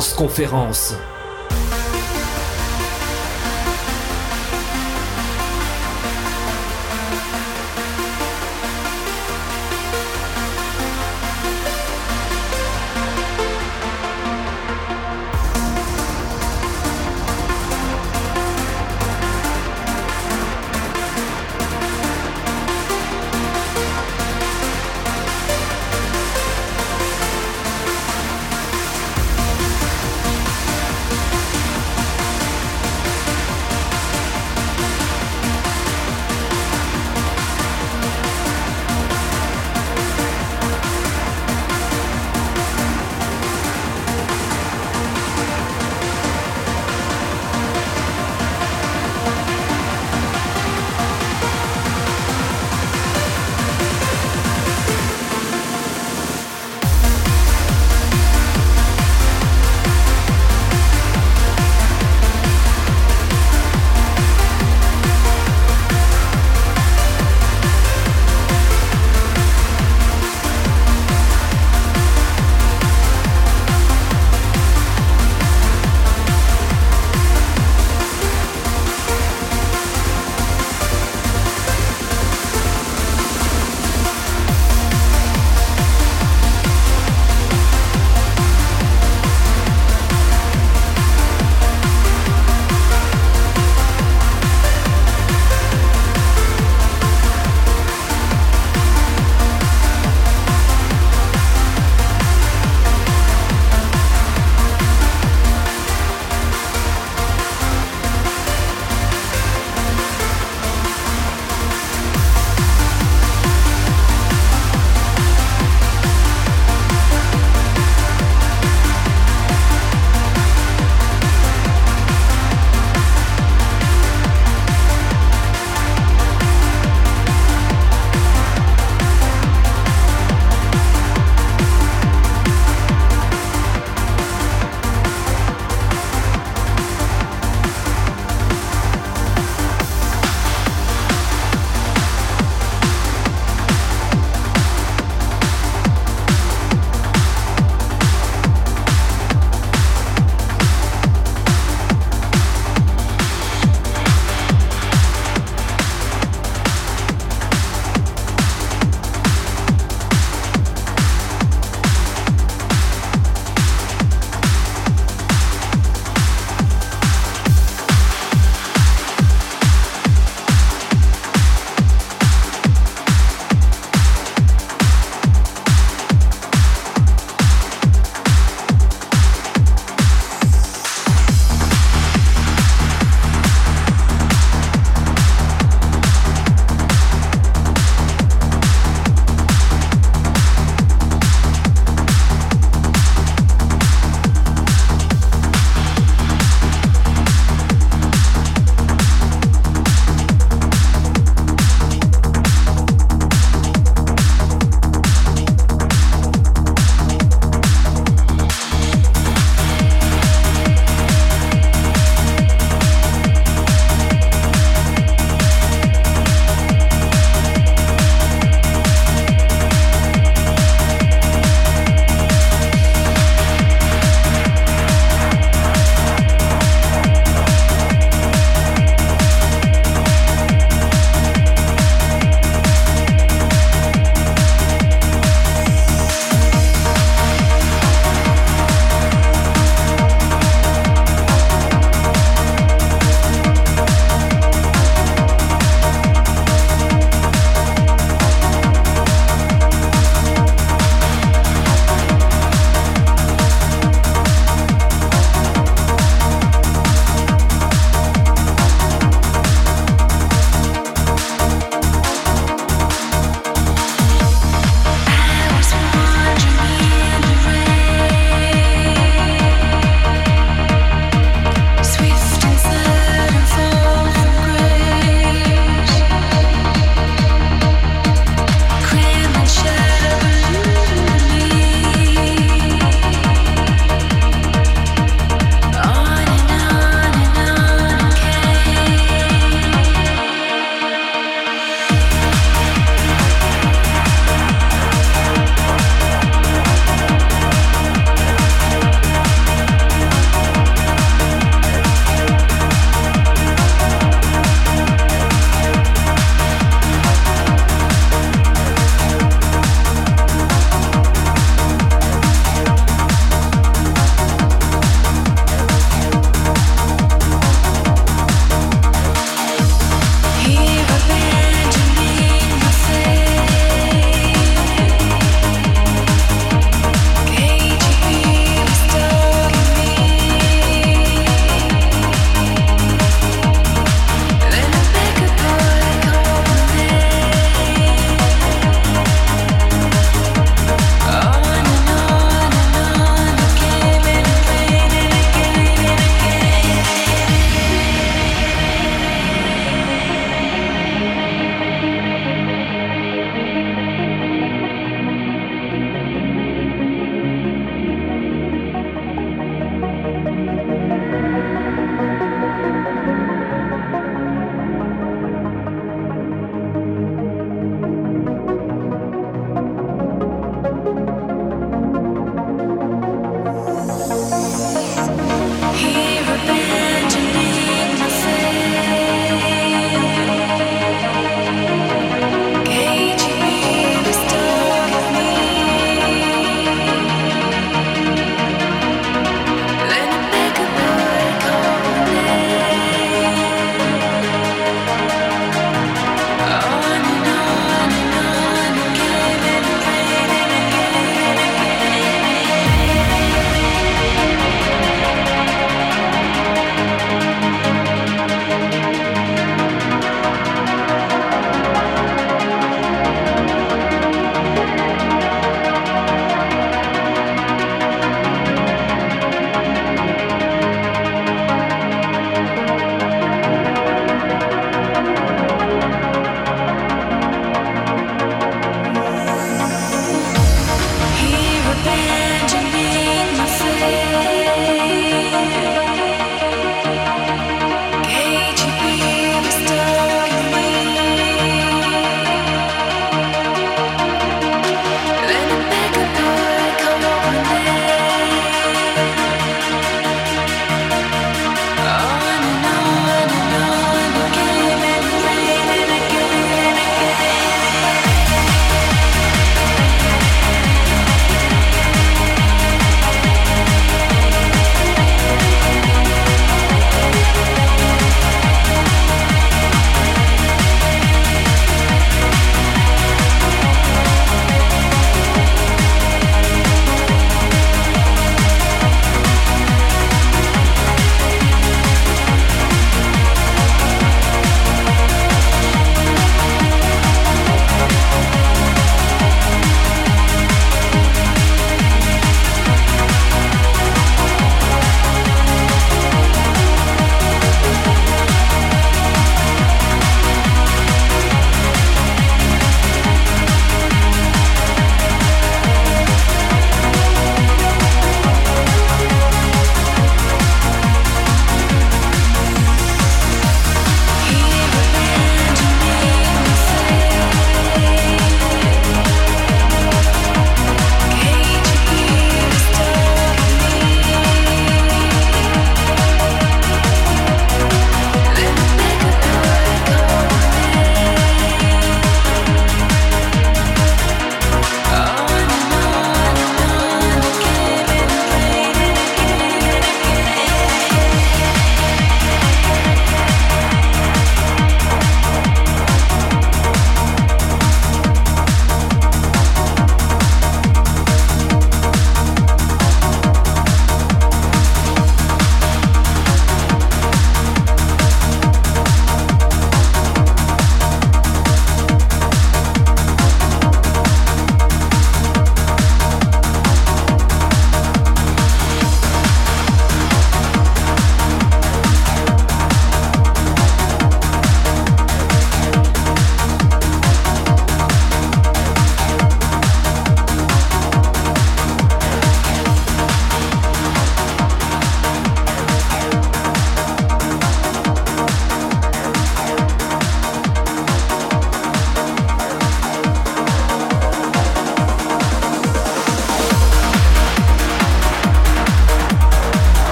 Transconférence.